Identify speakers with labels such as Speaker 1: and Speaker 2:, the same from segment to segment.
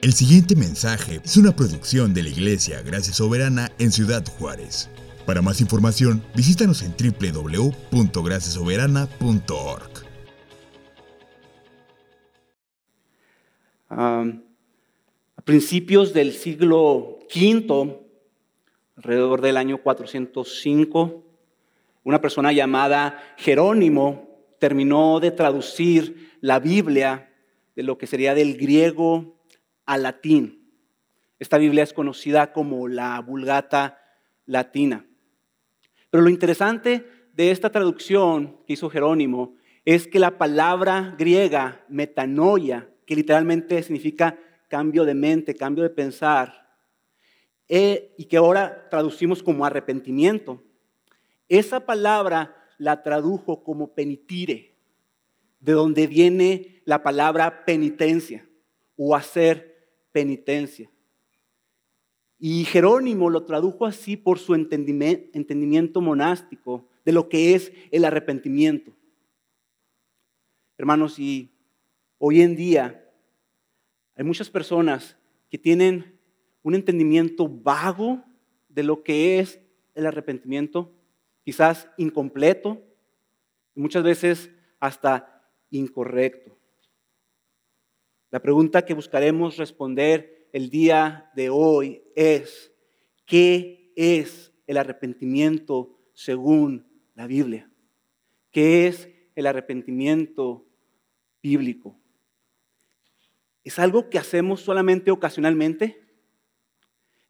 Speaker 1: El siguiente mensaje es una producción de la Iglesia Gracia Soberana en Ciudad Juárez. Para más información, visítanos en www.graciasoberana.org.
Speaker 2: Um, a principios del siglo V, alrededor del año 405, una persona llamada Jerónimo terminó de traducir la Biblia de lo que sería del griego al latín. Esta Biblia es conocida como la Vulgata Latina. Pero lo interesante de esta traducción que hizo Jerónimo es que la palabra griega metanoia, que literalmente significa cambio de mente, cambio de pensar, eh, y que ahora traducimos como arrepentimiento, esa palabra la tradujo como penitire, de donde viene la palabra penitencia o hacer penitencia. Y Jerónimo lo tradujo así por su entendimiento monástico de lo que es el arrepentimiento. Hermanos, y hoy en día hay muchas personas que tienen un entendimiento vago de lo que es el arrepentimiento, quizás incompleto y muchas veces hasta incorrecto. La pregunta que buscaremos responder el día de hoy es, ¿qué es el arrepentimiento según la Biblia? ¿Qué es el arrepentimiento bíblico? ¿Es algo que hacemos solamente ocasionalmente?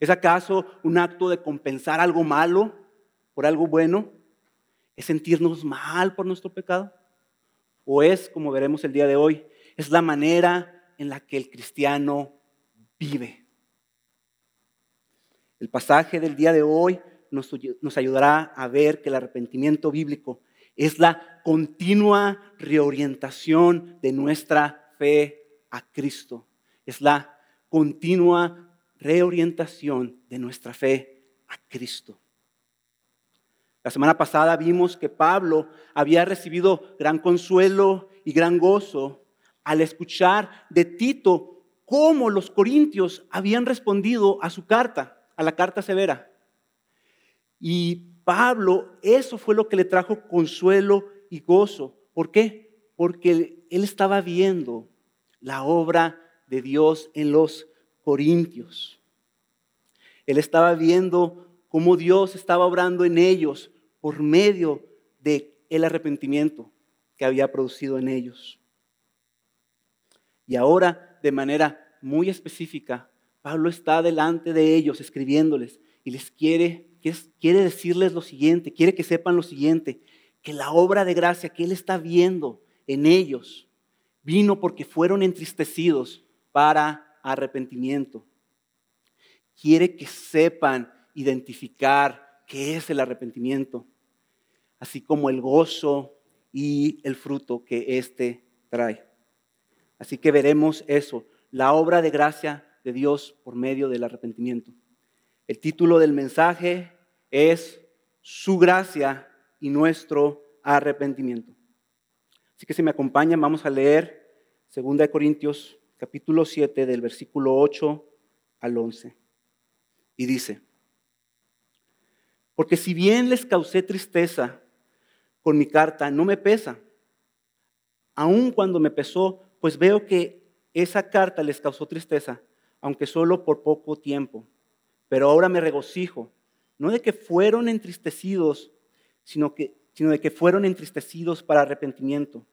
Speaker 2: ¿Es acaso un acto de compensar algo malo por algo bueno? ¿Es sentirnos mal por nuestro pecado? ¿O es, como veremos el día de hoy, es la manera en la que el cristiano vive. El pasaje del día de hoy nos, ayudará a ver que el arrepentimiento bíblico es la continua reorientación de nuestra fe a Cristo. Es la continua reorientación de nuestra fe a Cristo. La semana pasada vimos que Pablo había recibido gran consuelo y gran gozo al escuchar de Tito cómo los corintios habían respondido a su carta, a la carta severa. Y Pablo, eso fue lo que le trajo consuelo y gozo. ¿Por qué? Porque él estaba viendo la obra de Dios en los corintios. Él estaba viendo cómo Dios estaba obrando en ellos por medio de arrepentimiento que había producido en ellos. Y ahora, de manera muy específica, Pablo está delante de ellos escribiéndoles y les quiere, quiere decirles lo siguiente, quiere que sepan lo siguiente, que la obra de gracia que él está viendo en ellos vino porque fueron entristecidos para arrepentimiento. Quiere que sepan identificar qué es el arrepentimiento, así como el gozo y el fruto que éste trae. Así que veremos eso, la obra de gracia de Dios por medio del arrepentimiento. El título del mensaje es Su gracia y nuestro arrepentimiento. Así que si me acompañan, vamos a leer 2 Corintios capítulo 7 del versículo 8 al 11. Y dice, porque si bien les causé tristeza con mi carta, no me pesa. Aun cuando me pesó, pues veo que esa carta les causó tristeza, aunque solo por poco tiempo. Pero ahora me regocijo, no de que fueron entristecidos, sino, sino de que fueron entristecidos para arrepentimiento,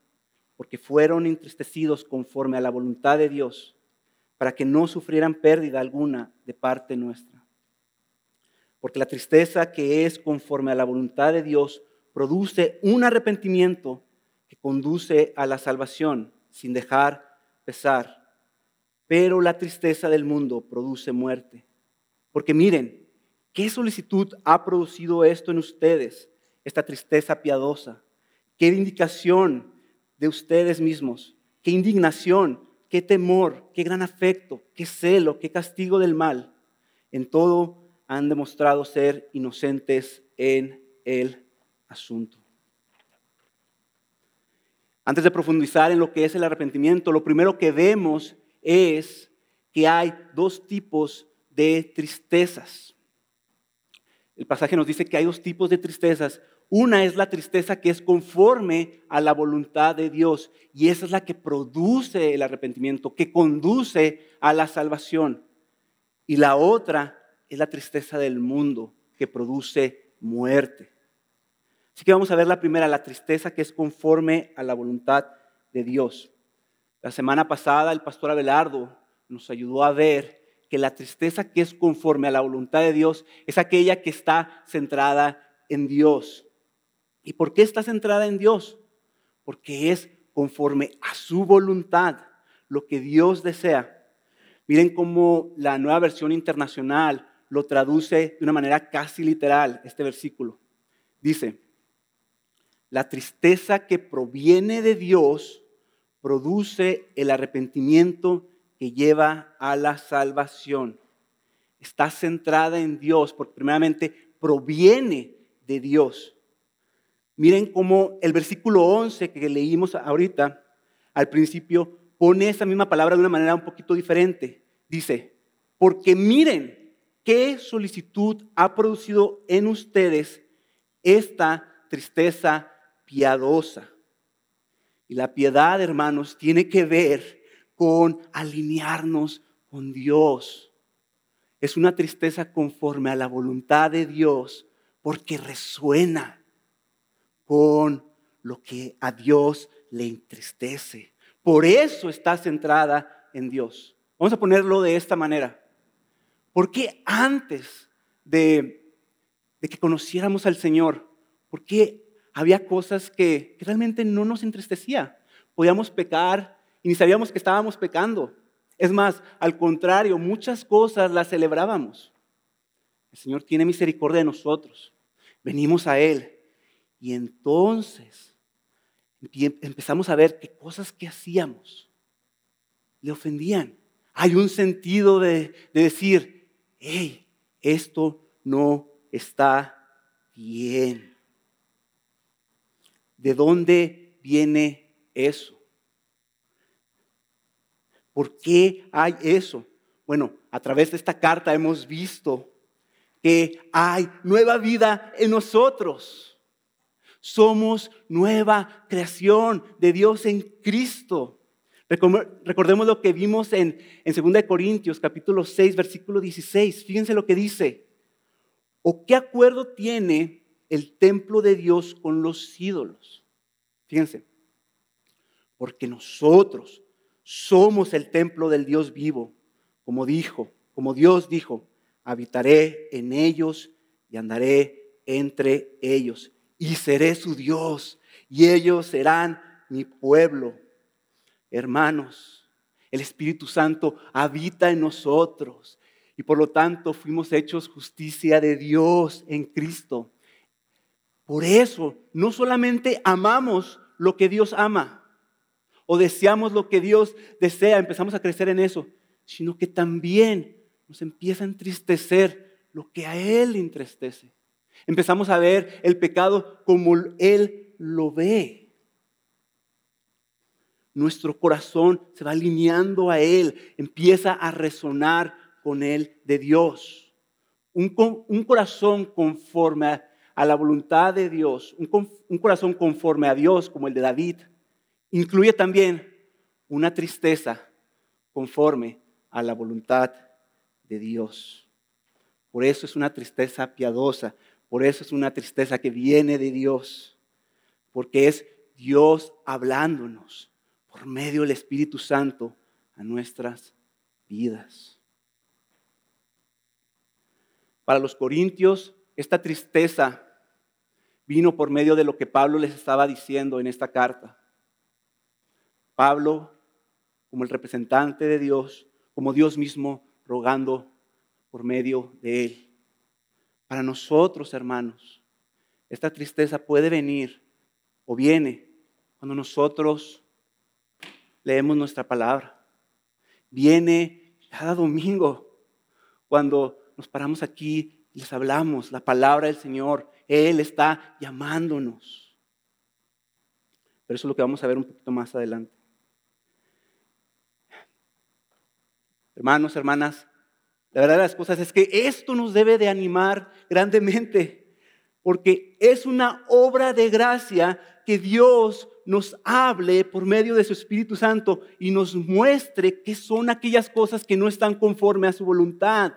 Speaker 2: porque fueron entristecidos conforme a la voluntad de Dios, para que no sufrieran pérdida alguna de parte nuestra. Porque la tristeza que es conforme a la voluntad de Dios produce un arrepentimiento que conduce a la salvación sin dejar pesar. Pero la tristeza del mundo produce muerte. Porque miren, ¿qué solicitud ha producido esto en ustedes? Esta tristeza piadosa. ¿Qué vindicación de ustedes mismos? ¿Qué indignación? ¿Qué temor? ¿Qué gran afecto? ¿Qué celo? ¿Qué castigo del mal? En todo han demostrado ser inocentes en el asunto. Antes de profundizar en lo que es el arrepentimiento, lo primero que vemos es que hay dos tipos de tristezas. El pasaje nos dice que hay dos tipos de tristezas. Una es la tristeza que es conforme a la voluntad de Dios y esa es la que produce el arrepentimiento, que conduce a la salvación. Y la otra es la tristeza del mundo, que produce muerte. Así que vamos a ver la primera, la tristeza que es conforme a la voluntad de Dios. La semana pasada el pastor Abelardo nos ayudó a ver que la tristeza que es conforme a la voluntad de Dios es aquella que está centrada en Dios. ¿Y por qué está centrada en Dios? Porque es conforme a su voluntad, lo que Dios desea. Miren cómo la nueva versión internacional lo traduce de una manera casi literal este versículo. Dice, la tristeza que proviene de Dios produce el arrepentimiento que lleva a la salvación. Está centrada en Dios, porque primeramente proviene de Dios. Miren cómo el versículo 11 que leímos ahorita, al principio, pone esa misma palabra de una manera un poquito diferente. Dice, porque miren qué solicitud ha producido en ustedes esta tristeza piadosa. Y la piedad, hermanos, tiene que ver con alinearnos con Dios. Es una tristeza conforme a la voluntad de Dios porque resuena con lo que a Dios le entristece. Por eso está centrada en Dios. Vamos a ponerlo de esta manera. Porque antes de, de que conociéramos al Señor, por qué había cosas que, realmente no nos entristecía. Podíamos pecar y ni sabíamos que estábamos pecando. Es más, al contrario, muchas cosas las celebrábamos. El Señor tiene misericordia de nosotros. Venimos a Él. Y entonces empezamos a ver que cosas que hacíamos le ofendían. Hay un sentido de, de decir, hey, esto no está bien. ¿De dónde viene eso? ¿Por qué hay eso? Bueno, a través de esta carta hemos visto que hay nueva vida en nosotros. Somos nueva creación de Dios en Cristo. Recordemos lo que vimos en, en 2 Corintios capítulo 6, versículo 16. Fíjense lo que dice. ¿O qué acuerdo tiene el templo de Dios con los ídolos. Fíjense, porque nosotros somos el templo del Dios vivo, como dijo, como Dios dijo, habitaré en ellos y andaré entre ellos y seré su Dios y ellos serán mi pueblo. Hermanos, el Espíritu Santo habita en nosotros y por lo tanto fuimos hechos justicia de Dios en Cristo. Por eso, no solamente amamos lo que Dios ama o deseamos lo que Dios desea, empezamos a crecer en eso, sino que también nos empieza a entristecer lo que a Él entristece. Empezamos a ver el pecado como Él lo ve. Nuestro corazón se va alineando a Él, empieza a resonar con Él de Dios. Un, un corazón conforme a a la voluntad de Dios, un, corazón conforme a Dios como el de David, incluye también una tristeza conforme a la voluntad de Dios. Por eso es una tristeza piadosa, por eso es una tristeza que viene de Dios, porque es Dios hablándonos por medio del Espíritu Santo a nuestras vidas. Para los corintios, esta tristeza vino por medio de lo que Pablo les estaba diciendo en esta carta. Pablo, como el representante de Dios, como Dios mismo, rogando por medio de él. Para nosotros, hermanos, esta tristeza puede venir o viene cuando nosotros leemos nuestra palabra. Viene cada domingo cuando nos paramos aquí y les hablamos la palabra del Señor él está llamándonos. Pero eso es lo que vamos a ver un poquito más adelante. Hermanos, hermanas, la verdad de las cosas es que esto nos debe de animar grandemente, porque es una obra de gracia que Dios nos hable por medio de su Espíritu Santo y nos muestre qué son aquellas cosas que no están conforme a su voluntad.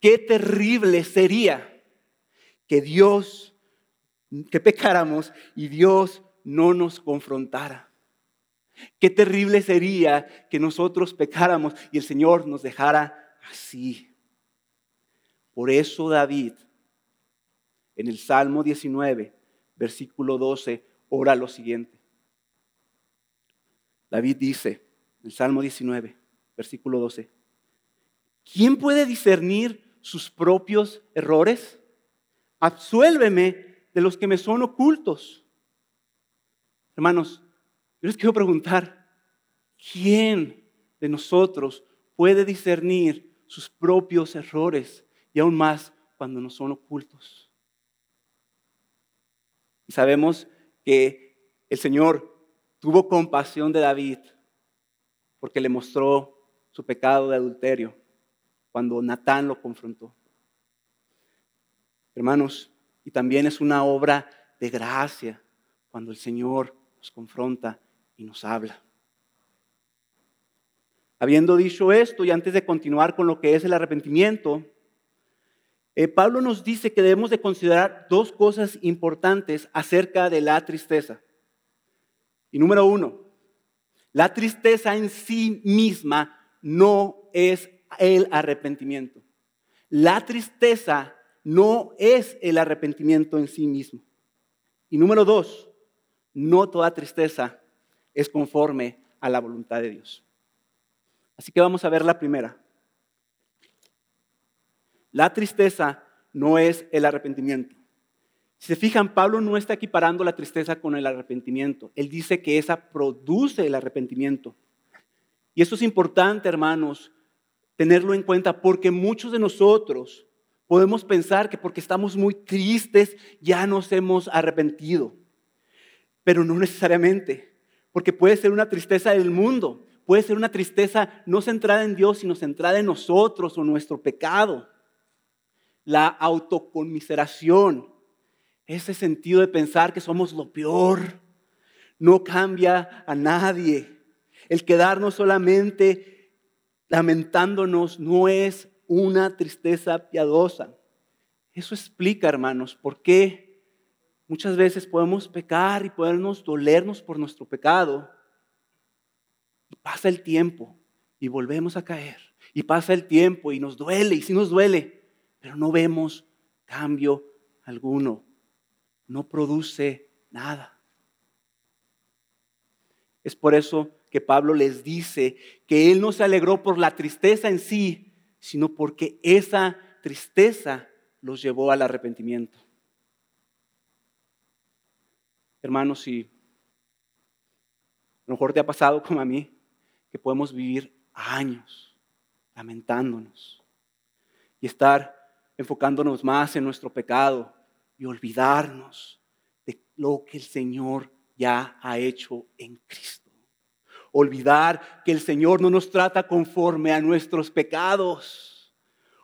Speaker 2: Qué terrible sería que Dios, que pecáramos y Dios no nos confrontara. Qué terrible sería que nosotros pecáramos y el Señor nos dejara así. Por eso David, en el Salmo 19, versículo 12, ora lo siguiente. David dice, en el Salmo 19, versículo 12, ¿quién puede discernir sus propios errores? Absuélveme de los que me son ocultos. Hermanos, yo les quiero preguntar, ¿quién de nosotros puede discernir sus propios errores y aún más cuando no son ocultos? Sabemos que el Señor tuvo compasión de David porque le mostró su pecado de adulterio cuando Natán lo confrontó. Hermanos, y también es una obra de gracia cuando el Señor nos confronta y nos habla. Habiendo dicho esto, y antes de continuar con lo que es el arrepentimiento, eh, Pablo nos dice que debemos de considerar dos cosas importantes acerca de la tristeza. Y número uno, la tristeza en sí misma no es el arrepentimiento. La tristeza no es el arrepentimiento en sí mismo. Y número dos, no toda tristeza es conforme a la voluntad de Dios. Así que vamos a ver la primera. La tristeza no es el arrepentimiento. Si se fijan, Pablo no está equiparando la tristeza con el arrepentimiento. Él dice que esa produce el arrepentimiento. Y eso es importante, hermanos, tenerlo en cuenta porque muchos de nosotros podemos pensar que porque estamos muy tristes ya nos hemos arrepentido. Pero no necesariamente porque puede ser una tristeza del mundo, puede ser una tristeza no centrada en Dios, sino centrada en nosotros o nuestro pecado. La autoconmiseración, ese sentido de pensar que somos lo peor, no cambia a nadie. El quedarnos solamente lamentándonos no es una tristeza piadosa. Eso explica, hermanos, por qué Muchas veces podemos pecar y podemos dolernos por nuestro pecado. Y pasa el tiempo y volvemos a caer. Y pasa el tiempo y nos duele, y sí nos duele, pero no vemos cambio alguno. No produce nada. Es por eso que Pablo les dice que él no se alegró por la tristeza en sí, sino porque esa tristeza los llevó al arrepentimiento. Hermanos, si a lo mejor te ha pasado como a mí, que podemos vivir años lamentándonos y estar enfocándonos más en nuestro pecado y olvidarnos de lo que el Señor ya ha hecho en Cristo. Olvidar que el Señor no nos trata conforme a nuestros pecados.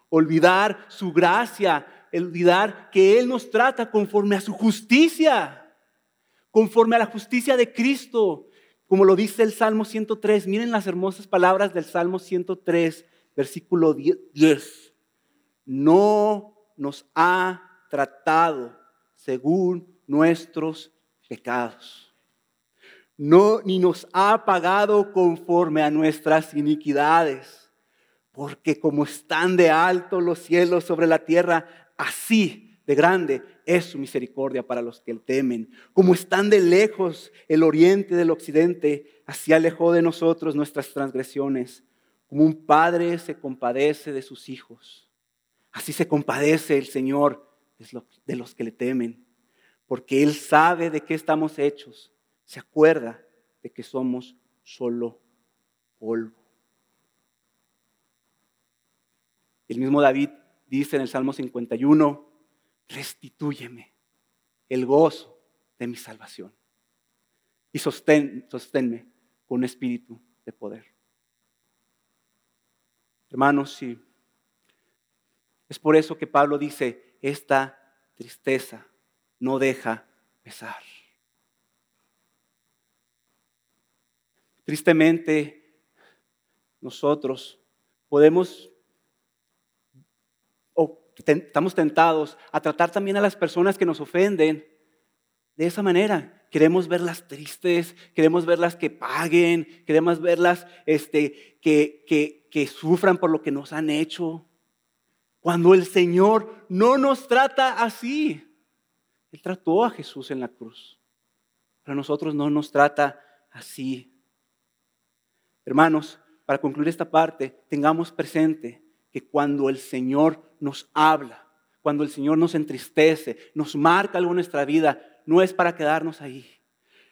Speaker 2: Olvidar su gracia. Olvidar que Él nos trata conforme a su justicia conforme a la justicia de Cristo, como lo dice el Salmo 103. Miren las hermosas palabras del Salmo 103, versículo 10. No nos ha tratado según nuestros pecados. No, ni nos ha pagado conforme a nuestras iniquidades. Porque como están de alto los cielos sobre la tierra, así de grande es su misericordia para los que le temen. Como están de lejos el oriente del occidente, así alejó de nosotros nuestras transgresiones. Como un padre se compadece de sus hijos, así se compadece el Señor de los que le temen, porque Él sabe de qué estamos hechos, se acuerda de que somos solo polvo. El mismo David dice en el Salmo 51, restitúyeme el gozo de mi salvación y sostén, sosténme con un espíritu de poder. Hermanos, sí. Es por eso que Pablo dice, esta tristeza no deja pesar. Tristemente, nosotros podemos o estamos tentados a tratar también a las personas que nos ofenden de esa manera. Queremos verlas tristes, queremos verlas que paguen, queremos verlas este, que, que, que sufran por lo que nos han hecho. Cuando el Señor no nos trata así. Él trató a Jesús en la cruz. Pero a nosotros no nos trata así. Hermanos, para concluir esta parte, tengamos presente que cuando el Señor nos habla, cuando el Señor nos entristece, nos marca algo en nuestra vida, no es para quedarnos ahí.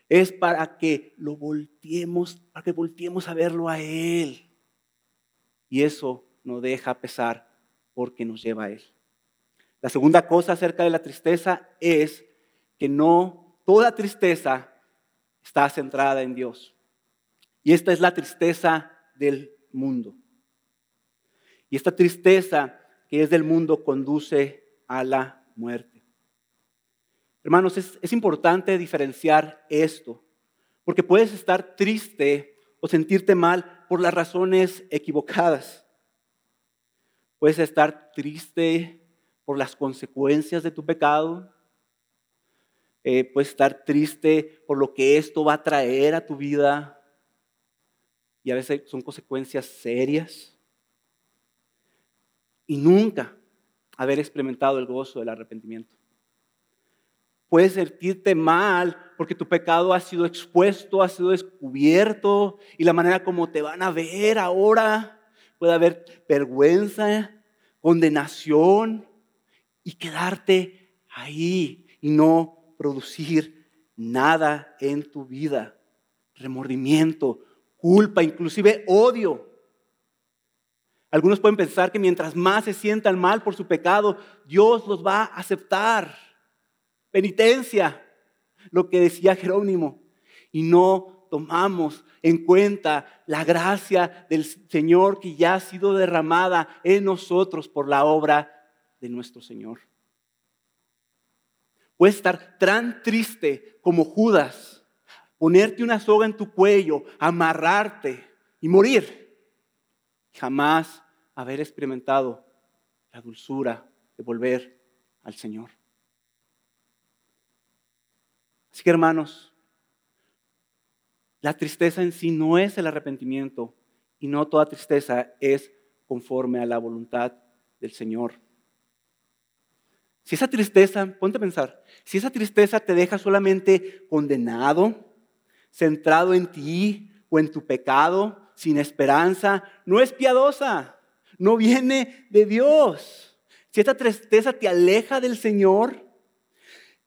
Speaker 2: Es para que lo volteemos, para que volteemos a verlo a Él. Y eso no deja pesar porque nos lleva a Él. La segunda cosa acerca de la tristeza es que no toda tristeza está centrada en Dios. Y esta es la tristeza del mundo. Y esta tristeza que es del mundo conduce a la muerte. Hermanos, es, importante diferenciar esto, porque puedes estar triste o sentirte mal por las razones equivocadas. Puedes estar triste por las consecuencias de tu pecado. Eh, puedes estar triste por lo que esto va a traer a tu vida. Y a veces son consecuencias serias. Y nunca haber experimentado el gozo del arrepentimiento. Puedes sentirte mal porque tu pecado ha sido expuesto, ha sido descubierto y la manera como te van a ver ahora puede haber vergüenza, condenación y quedarte ahí y no producir nada en tu vida. Remordimiento, culpa, inclusive odio. Algunos pueden pensar que mientras más se sientan mal por su pecado, Dios los va a aceptar penitencia, lo que decía Jerónimo, y no tomamos en cuenta la gracia del Señor que ya ha sido derramada en nosotros por la obra de nuestro Señor. Puedes estar tan triste como Judas, ponerte una soga en tu cuello, amarrarte y morir. Jamás haber experimentado la dulzura de volver al Señor. Así que hermanos, la tristeza en sí no es el arrepentimiento y no toda tristeza es conforme a la voluntad del Señor. Si esa tristeza, ponte a pensar, si esa tristeza te deja solamente condenado, centrado en ti o en tu pecado, sin esperanza, no es piadosa, no viene de Dios. Si esta tristeza te aleja del Señor,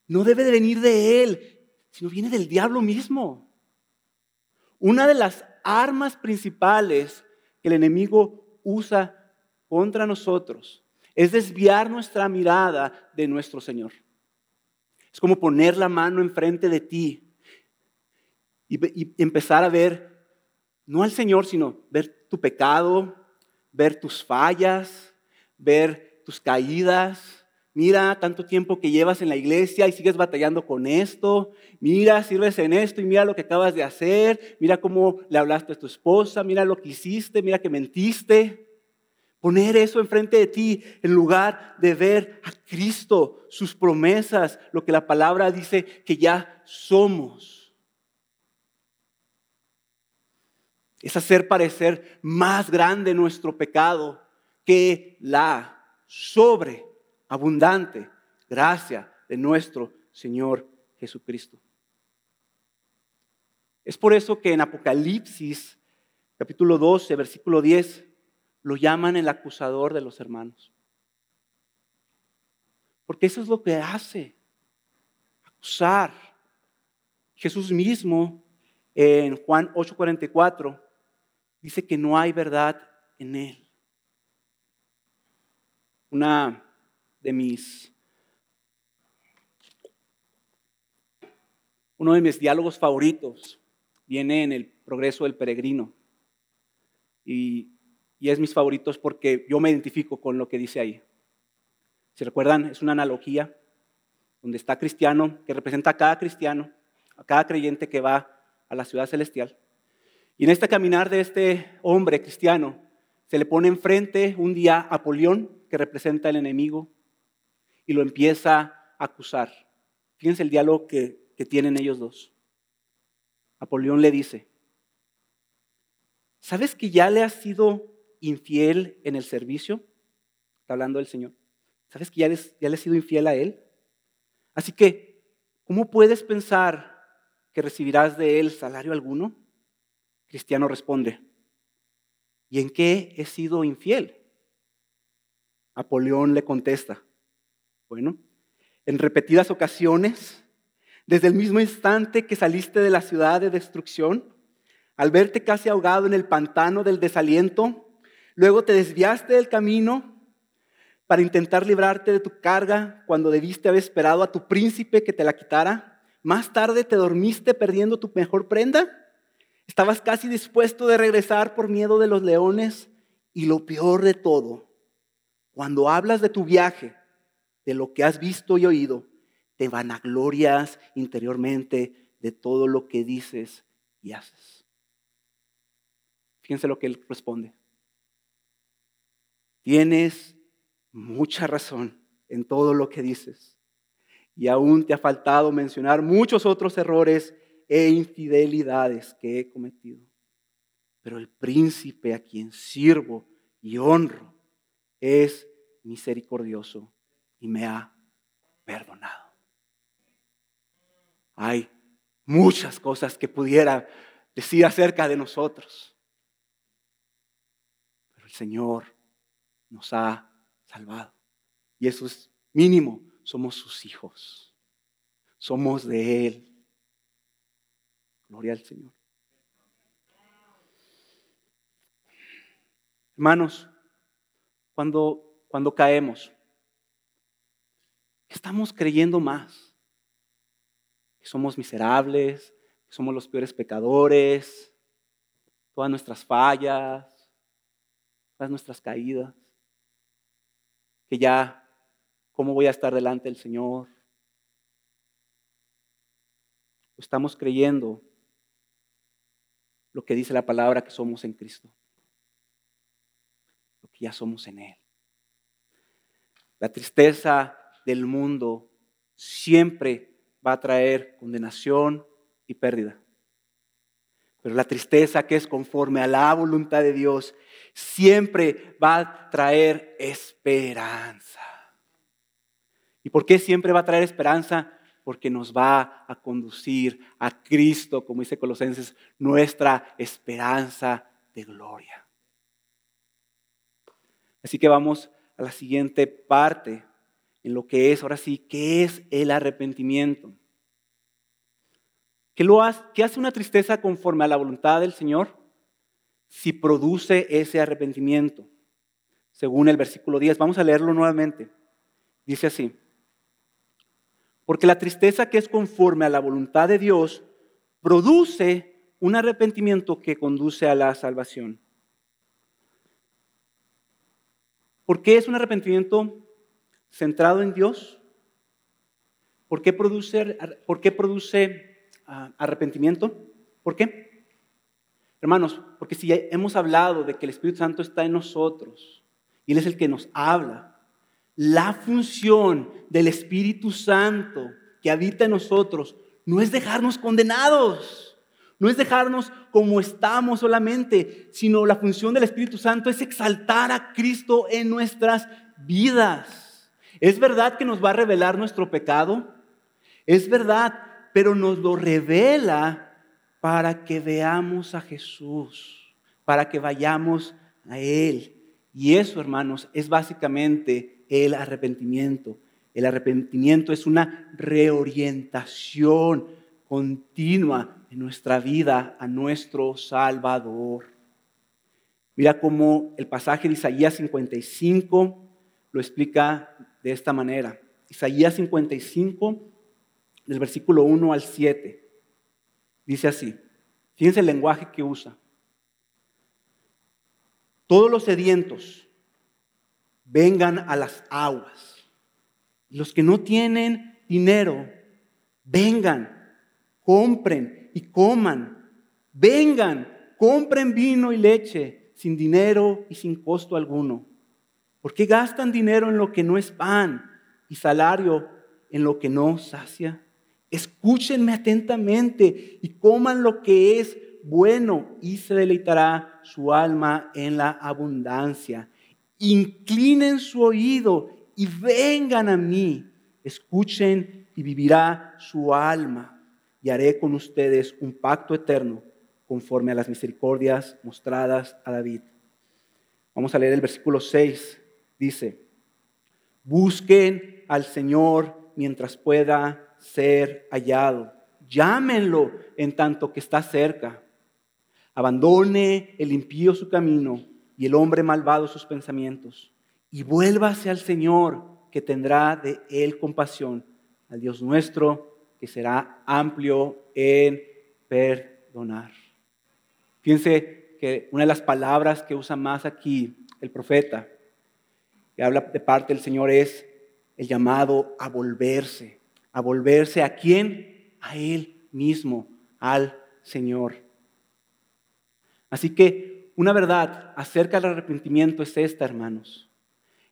Speaker 2: no debe de venir de Él, sino viene del diablo mismo. Una de las armas principales que el enemigo usa contra nosotros es desviar nuestra mirada de nuestro Señor. Es como poner la mano enfrente de ti y, empezar a ver, no al Señor, sino ver tu pecado, ver tus fallas, ver tus caídas, Mira tanto tiempo que llevas en la iglesia y sigues batallando con esto. Mira, sirves en esto y mira lo que acabas de hacer. Mira cómo le hablaste a tu esposa. Mira lo que hiciste. Mira que mentiste. Poner eso enfrente de ti en lugar de ver a Cristo, sus promesas, lo que la palabra dice que ya somos. Es hacer parecer más grande nuestro pecado que la sobre abundante gracia de nuestro Señor Jesucristo. Es por eso que en Apocalipsis, capítulo 12, versículo 10, lo llaman el acusador de los hermanos. Porque eso es lo que hace, acusar. Jesús mismo en Juan 8:44 dice que no hay verdad en él. Una de mis, uno de mis diálogos favoritos viene en el progreso del peregrino. Y y es mis favoritos porque yo me identifico con lo que dice ahí. Si recuerdan, es una analogía donde está cristiano, que representa a cada cristiano, a cada creyente que va a la ciudad celestial. Y en este caminar de este hombre cristiano, se le pone enfrente un día Apolión, que representa al enemigo, y lo empieza a acusar. Fíjense el diálogo que, que tienen ellos dos. Apolión le dice, ¿sabes que ya le has sido infiel en el servicio? Está hablando el Señor. ¿Sabes que ya, ya le has sido infiel a Él? Así que, ¿cómo puedes pensar que recibirás de Él salario alguno? Cristiano responde, ¿y en qué he sido infiel? Apolión le contesta, bueno, en repetidas ocasiones, desde el mismo instante que saliste de la ciudad de destrucción, al verte casi ahogado en el pantano del desaliento, luego te desviaste del camino para intentar librarte de tu carga cuando debiste haber esperado a tu príncipe que te la quitara. Más tarde te dormiste perdiendo tu mejor prenda. Estabas casi dispuesto de regresar por miedo de los leones. Y lo peor de todo, cuando hablas de tu viaje, de lo que has visto y oído, te vanaglorias interiormente de todo lo que dices y haces. Fíjense lo que él responde. Tienes mucha razón en todo lo que dices. Y aún te ha faltado mencionar muchos otros errores e infidelidades que he cometido. Pero el príncipe a quien sirvo y honro es misericordioso y me ha perdonado. Hay muchas cosas que pudiera decir acerca de nosotros, pero el Señor nos ha salvado. Y eso es mínimo, somos sus hijos, somos de Él. Gloria al Señor. Hermanos, cuando cuando caemos? Estamos creyendo más. Que somos miserables, que somos los peores pecadores, todas nuestras fallas, todas nuestras caídas. Que ya, ¿cómo voy a estar delante del Señor? Estamos creyendo lo que dice la palabra que somos en Cristo, lo que ya somos en Él. La tristeza del mundo siempre va a traer condenación y pérdida. Pero la tristeza que es conforme a la voluntad de Dios siempre va a traer esperanza. ¿Y por qué siempre va a traer esperanza? Porque nos va a conducir a Cristo, como dice Colosenses, nuestra esperanza de gloria. Así que vamos a la siguiente parte, en lo que es, ahora sí, ¿qué es el arrepentimiento? ¿Qué, lo hace, ¿Qué hace una tristeza conforme a la voluntad del Señor? Si produce ese arrepentimiento, según el versículo 10. Vamos a leerlo nuevamente. Dice así, porque la tristeza que es conforme a la voluntad de Dios produce un arrepentimiento que conduce a la salvación. ¿Por qué es un arrepentimiento centrado en Dios? ¿Por qué produce, ah, arrepentimiento? ¿Por qué? Hermanos, porque si hemos hablado de que el Espíritu Santo está en nosotros y Él es el que nos habla, la función del Espíritu Santo que habita en nosotros no es dejarnos condenados. No es dejarnos como estamos solamente, sino la función del Espíritu Santo es exaltar a Cristo en nuestras vidas. Es verdad que nos va a revelar nuestro pecado, es verdad, pero nos lo revela para que veamos a Jesús, para que vayamos a Él. Y eso, hermanos, es básicamente el arrepentimiento. El arrepentimiento es una reorientación continua en nuestra vida a nuestro Salvador. Mira cómo el pasaje de Isaías 55 lo explica de esta manera. Isaías 55, del versículo 1 al 7, dice así. Fíjense el lenguaje que usa. Todos los sedientos vengan a las aguas. Los que no tienen dinero, vengan, compren y coman. Vengan, compren vino y leche sin dinero y sin costo alguno. ¿Por qué gastan dinero en lo que no es pan y salario en lo que no sacia? Escúchenme atentamente y coman lo que es bueno y se deleitará su alma en la abundancia. Inclinen su oído y vengan a mí. Escuchen y vivirá su alma. Y haré con ustedes un pacto eterno conforme a las misericordias mostradas a David. Vamos a leer el versículo 6. Dice, busquen al Señor mientras pueda ser hallado. Llámenlo en tanto que está cerca. Abandone el impío su camino y el hombre malvado sus pensamientos. Y vuélvase al Señor, que tendrá de él compasión, al Dios nuestro, que será amplio en perdonar. Fíjense que una de las palabras que usa más aquí el profeta, que habla de parte del Señor, es el llamado a volverse. ¿A volverse a quién? A Él mismo, al Señor. Así que una verdad acerca del arrepentimiento es esta, hermanos.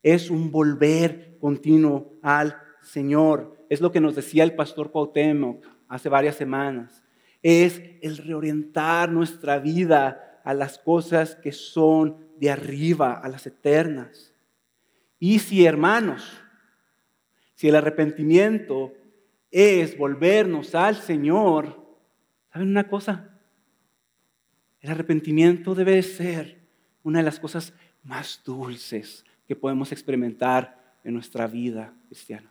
Speaker 2: Es un volver continuo al Señor. Es lo que nos decía el pastor Cuauhtémoc hace varias semanas. Es el reorientar nuestra vida a las cosas que son de arriba, a las eternas. Y si, hermanos, si el arrepentimiento es volvernos al Señor, ¿saben una cosa? El arrepentimiento debe ser una de las cosas más dulces que podemos experimentar en nuestra vida cristiana.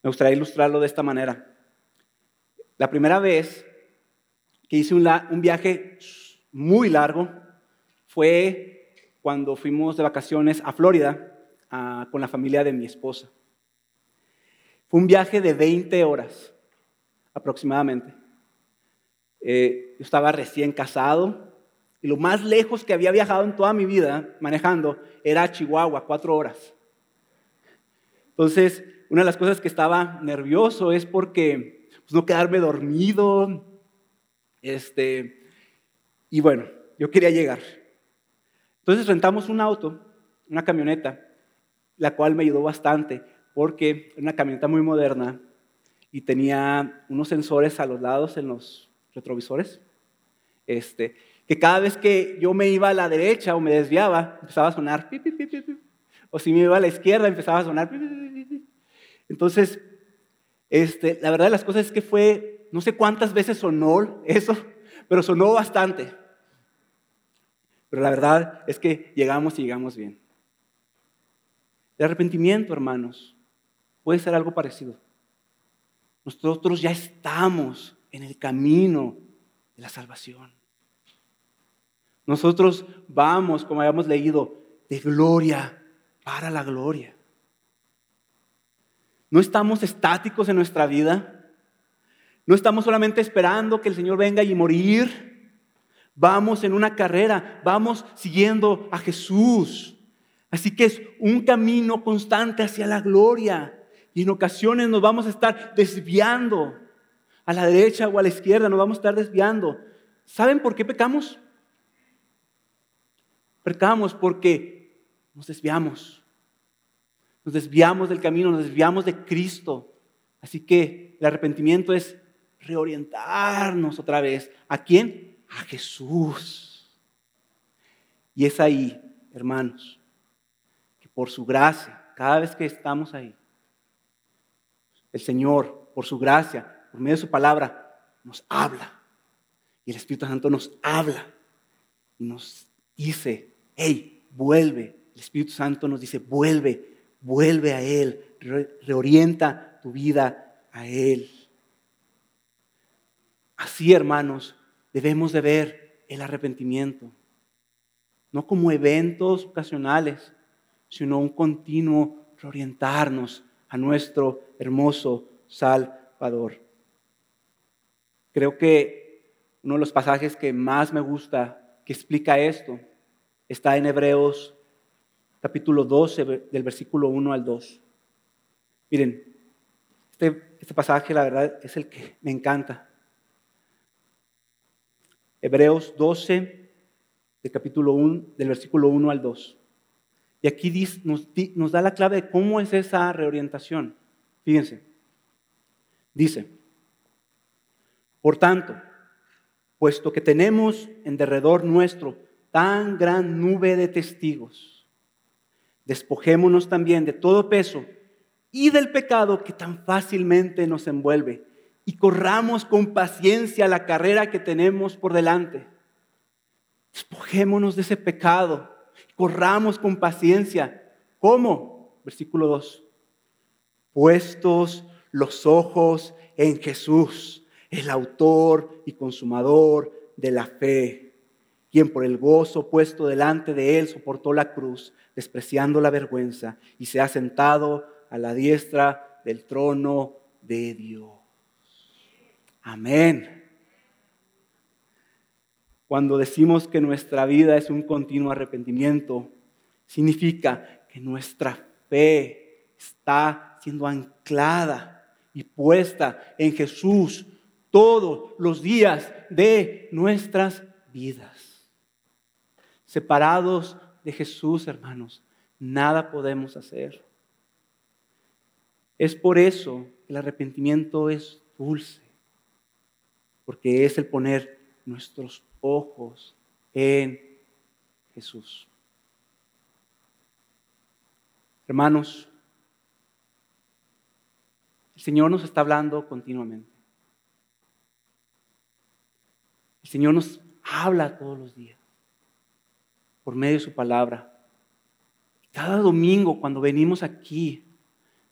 Speaker 2: Me gustaría ilustrarlo de esta manera. La primera vez que hice un, viaje muy largo fue cuando fuimos de vacaciones a Florida con la familia de mi esposa. Fue un viaje de 20 horas aproximadamente. Eh, yo estaba recién casado y lo más lejos que había viajado en toda mi vida manejando era Chihuahua, cuatro horas. Entonces, una de las cosas que estaba nervioso es porque pues, no quedarme dormido. Este, y bueno, yo quería llegar. Entonces rentamos un auto, una camioneta, la cual me ayudó bastante porque era una camioneta muy moderna y tenía unos sensores a los lados en los retrovisores. Este, que cada vez que yo me iba a la derecha o me desviaba, empezaba a sonar o si me iba a la izquierda, empezaba a sonar Entonces, este, la verdad de las cosas es que fue, no sé cuántas veces sonó eso, pero sonó bastante. Pero la verdad es que llegamos y llegamos bien. El arrepentimiento, hermanos, puede ser algo parecido. Nosotros ya estamos en el camino de la salvación. Nosotros vamos, como habíamos leído, de gloria para la gloria. No estamos estáticos en nuestra vida. No estamos solamente esperando que el Señor venga y morir. Vamos en una carrera, vamos siguiendo a Jesús. Así que es un camino constante hacia la gloria. Y en ocasiones nos vamos a estar desviando a la derecha o a la izquierda, nos vamos a estar desviando. ¿Saben por qué pecamos? Pecamos porque nos desviamos. Nos desviamos del camino, nos desviamos de Cristo. Así que el arrepentimiento es reorientarnos otra vez. ¿A quién? A Jesús. Y es ahí, hermanos, por su gracia, cada vez que estamos ahí, el Señor, por su gracia, por medio de su palabra, nos habla. Y el Espíritu Santo nos habla y nos dice, hey, vuelve. El Espíritu Santo nos dice, vuelve, vuelve a Él, reorienta tu vida a Él. Así, hermanos, debemos de ver el arrepentimiento, no como eventos ocasionales, sino un continuo reorientarnos a nuestro hermoso Salvador. Creo que Uno de los pasajes que más me gusta, que explica esto, está en Hebreos capítulo 12, del versículo 1 al 2. Miren, este, este pasaje la verdad es el que me encanta. Hebreos 12, del capítulo 1, del versículo 1 al 2. Y aquí nos, nos da la clave de cómo es esa reorientación. Fíjense, dice, por tanto, puesto que tenemos en derredor nuestro tan gran nube de testigos, despojémonos también de todo peso y del pecado que tan fácilmente nos envuelve y corramos con paciencia la carrera que tenemos por delante. Despojémonos de ese pecado, corramos con paciencia. ¿Cómo? Versículo 2. Puestos los ojos en Jesús, el autor y consumador de la fe, quien por el gozo puesto delante de él soportó la cruz, despreciando la vergüenza, y se ha sentado a la diestra del trono de Dios. Amén. Cuando decimos que nuestra vida es un continuo arrepentimiento, significa que nuestra fe está siendo anclada y puesta en Jesús todos los días de nuestras vidas. Separados de Jesús, hermanos, nada podemos hacer. Es por eso que el arrepentimiento es dulce, porque es el poner nuestros ojos en Jesús. Hermanos, el Señor nos está hablando continuamente. El Señor nos habla todos los días por medio de su palabra. Cada domingo cuando venimos aquí,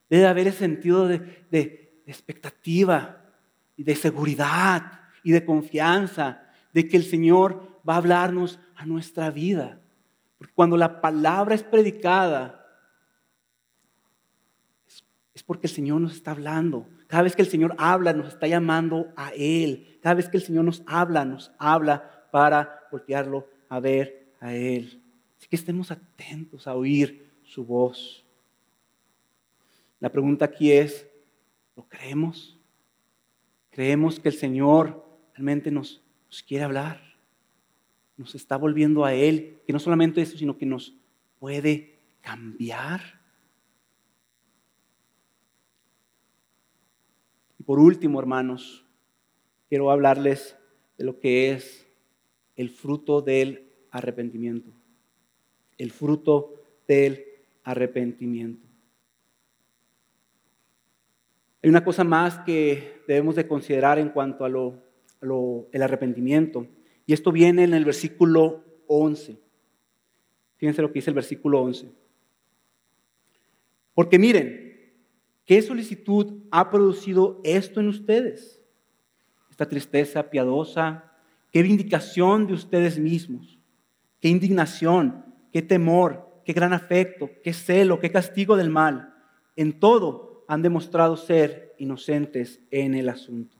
Speaker 2: debe haber ese sentido de, de expectativa y de seguridad y de confianza de que el Señor va a hablarnos a nuestra vida. Porque cuando la palabra es predicada, porque el Señor nos está hablando. Cada vez que el Señor habla, nos está llamando a Él. Cada vez que el Señor nos habla, nos habla para voltearlo a ver a Él. Así que estemos atentos a oír su voz. La pregunta aquí es, ¿lo creemos? ¿Creemos que el Señor realmente nos nos quiere hablar, nos está volviendo a Él, que no solamente eso, sino que nos puede cambiar. Por último, hermanos, quiero hablarles de lo que es el fruto del arrepentimiento. El fruto del arrepentimiento. Hay una cosa más que debemos de considerar en cuanto a lo el arrepentimiento. Y esto viene en el versículo 11. Fíjense lo que dice el versículo 11. Porque miren, ¿qué solicitud ha producido esto en ustedes? Esta tristeza piadosa, qué vindicación de ustedes mismos, qué indignación, qué temor, qué gran afecto, qué celo, qué castigo del mal. En todo han demostrado ser inocentes en el asunto.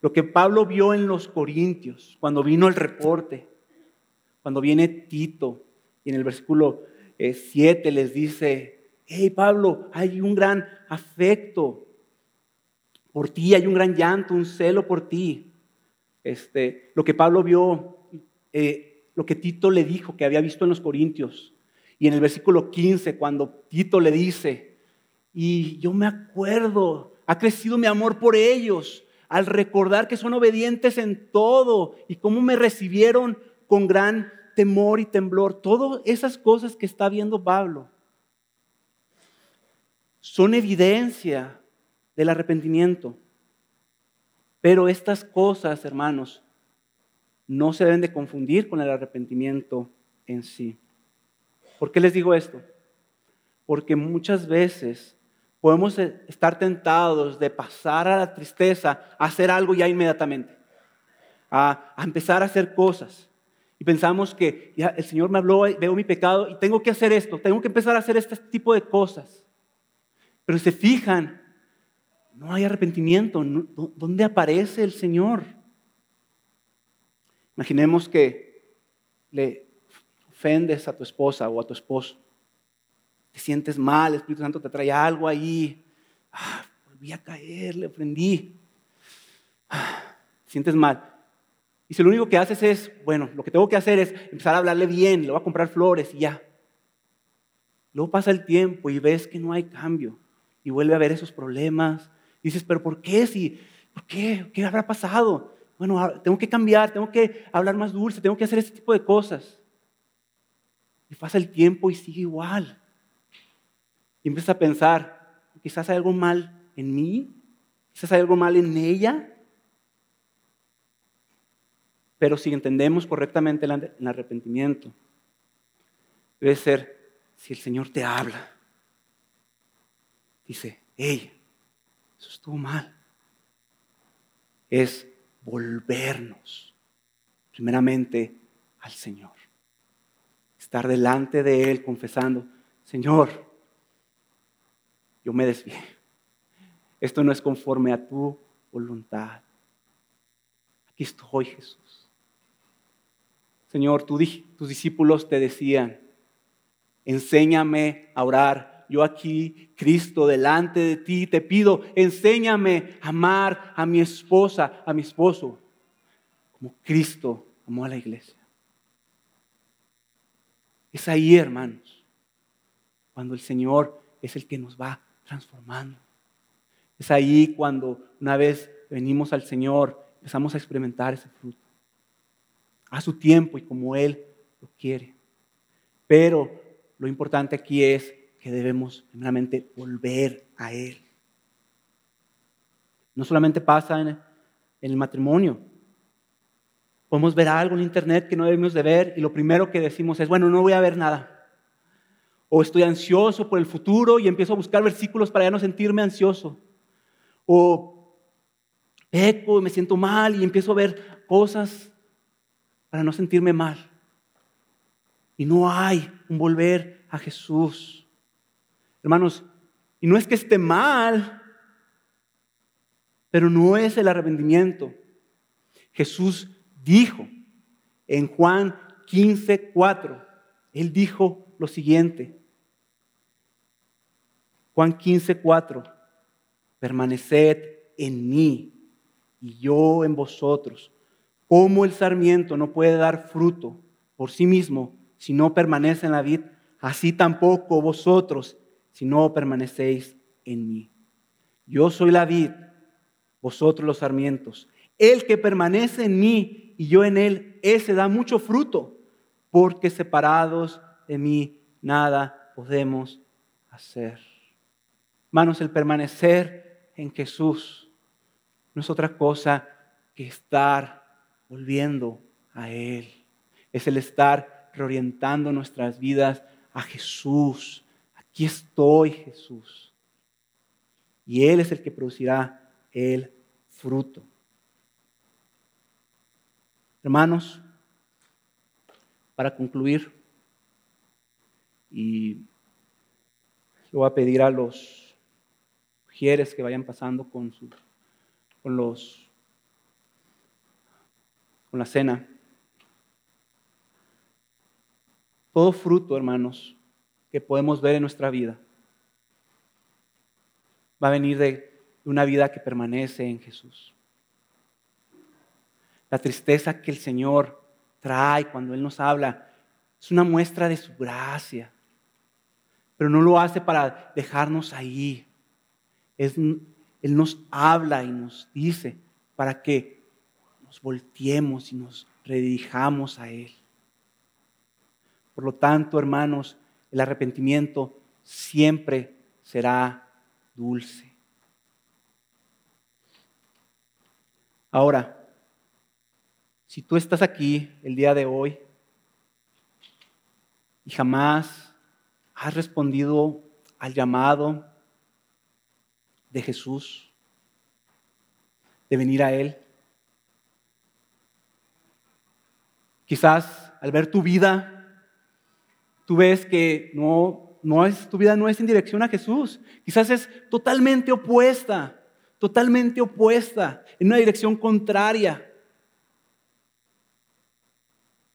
Speaker 2: Lo que Pablo vio en los Corintios, cuando vino el reporte, cuando viene Tito, y en el versículo 7 eh, les dice, hey Pablo, hay un gran afecto por ti, hay un gran llanto, un celo por ti. Este, lo que Pablo vio, eh, lo que Tito le dijo que había visto en los Corintios, y en el versículo 15, cuando Tito le dice, y yo me acuerdo, ha crecido mi amor por ellos, al recordar que son obedientes en todo y cómo me recibieron con gran temor y temblor. Todas esas cosas que está viendo Pablo son evidencia del arrepentimiento. Pero estas cosas, hermanos, no se deben de confundir con el arrepentimiento en sí. ¿Por qué les digo esto? Porque muchas veces podemos e, estar tentados de pasar a la tristeza, a hacer algo ya inmediatamente, a, empezar a hacer cosas. Y pensamos que ya el Señor me habló, veo mi pecado y tengo que hacer esto, tengo que empezar a hacer este tipo de cosas. Pero se fijan, no hay arrepentimiento. ¿Dónde aparece el Señor? Imaginemos que le ofendes a tu esposa o a tu esposo. Te sientes mal, el Espíritu Santo te trae algo ahí. Ah, volví a caer, le ofendí. Ah, te sientes mal. Y si lo único que haces es, bueno, lo que tengo que hacer es empezar a hablarle bien, le voy a comprar flores y ya. Luego pasa el tiempo y ves que no hay cambio y vuelve a haber esos problemas. Y dices, pero ¿por qué? Si, ¿Por qué? ¿Qué habrá pasado? Bueno, tengo que cambiar, tengo que hablar más dulce, tengo que hacer este tipo de cosas. Y pasa el tiempo y sigue igual. Y empiezas a pensar, quizás hay algo mal en mí, quizás hay algo mal en ella. Pero si entendemos correctamente el arrepentimiento, debe ser si el Señor te habla. Dice, hey, eso estuvo mal. Es volvernos primeramente al Señor. Estar delante de Él confesando, Señor, yo me desvié. Esto no es conforme a tu voluntad. Aquí estoy, Jesús. Señor, tus discípulos te decían, enséñame a orar. Yo aquí, Cristo, delante de ti, te pido, enséñame a amar a mi esposa, a mi esposo, como Cristo amó a la iglesia. Es ahí, hermanos, cuando el Señor es el que nos va transformando. Es ahí cuando una vez venimos al Señor, empezamos a experimentar ese fruto. A su tiempo y como Él lo quiere. Pero lo importante aquí es que debemos primeramente volver a Él. No solamente pasa en, el matrimonio. Podemos ver algo en internet que no debemos de ver y lo primero que decimos es, bueno, no voy a ver nada. O estoy ansioso por el futuro y empiezo a buscar versículos para ya no sentirme ansioso. O peco me siento mal y empiezo a ver cosas para no sentirme mal. Y no hay un volver a Jesús. Hermanos, y no es que esté mal, pero no es el arrepentimiento. Jesús dijo en Juan 15, 4, Él dijo lo siguiente. Juan 15, 4, permaneced en mí y yo en vosotros. Como el sarmiento no puede dar fruto por sí mismo si no permanece en la vid, así tampoco vosotros si no permanecéis en mí. Yo soy la vid, vosotros los sarmientos. El que permanece en mí y yo en él, ese da mucho fruto, porque separados de mí nada podemos hacer. Hermanos, el permanecer en Jesús no es otra cosa que estar volviendo a Él. Es el estar reorientando nuestras vidas a Jesús. Aquí estoy, Jesús. Y Él es el que producirá el fruto. Hermanos, para concluir, y le voy a pedir a los mujeres que vayan pasando con, su, con los con la cena. todo fruto, hermanos, que podemos ver en nuestra vida va a venir de una vida que permanece en Jesús. La tristeza que el Señor trae cuando Él nos habla es una muestra de su gracia, pero no lo hace para dejarnos ahí. él nos habla y nos dice para que nos volteemos y nos redirijamos a Él. Por lo tanto, hermanos, el arrepentimiento siempre será dulce. Ahora, si tú estás aquí el día de hoy y jamás has respondido al llamado de Jesús, de venir a Él, quizás al ver tu vida tú ves que no, tu vida no es en dirección a Jesús. Quizás es totalmente opuesta, totalmente opuesta, en una dirección contraria.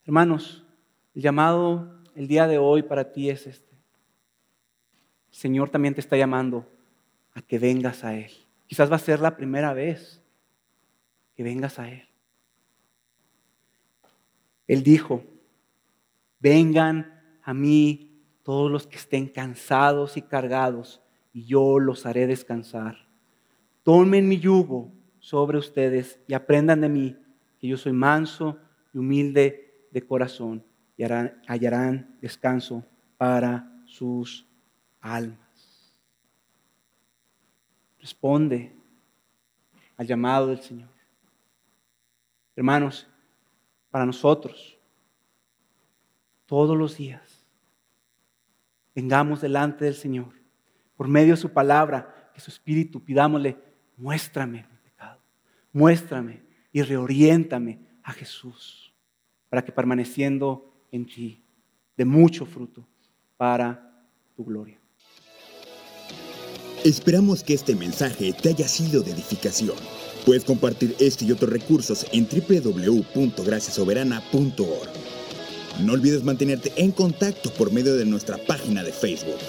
Speaker 2: Hermanos, el llamado el día de hoy para ti es este. El Señor también te está llamando a que vengas a Él. Quizás va a ser la primera vez que vengas a Él. Él dijo, vengan a mí todos los que estén cansados y cargados, y yo los haré descansar. Tomen mi yugo sobre ustedes y aprendan de mí, que yo soy manso y humilde de corazón, y hallarán descanso para sus almas. Responde al llamado del Señor. Hermanos, para nosotros, todos los días, vengamos delante del Señor, por medio de su palabra, que su Espíritu, pidámosle, muéstrame mi pecado, muéstrame y reoriéntame a Jesús, para que permaneciendo en ti, de mucho fruto para tu gloria.
Speaker 1: Esperamos que este mensaje te haya sido de edificación. Puedes compartir este y otros recursos en www.graciasoberana.org. No olvides mantenerte en contacto por medio de nuestra página de Facebook.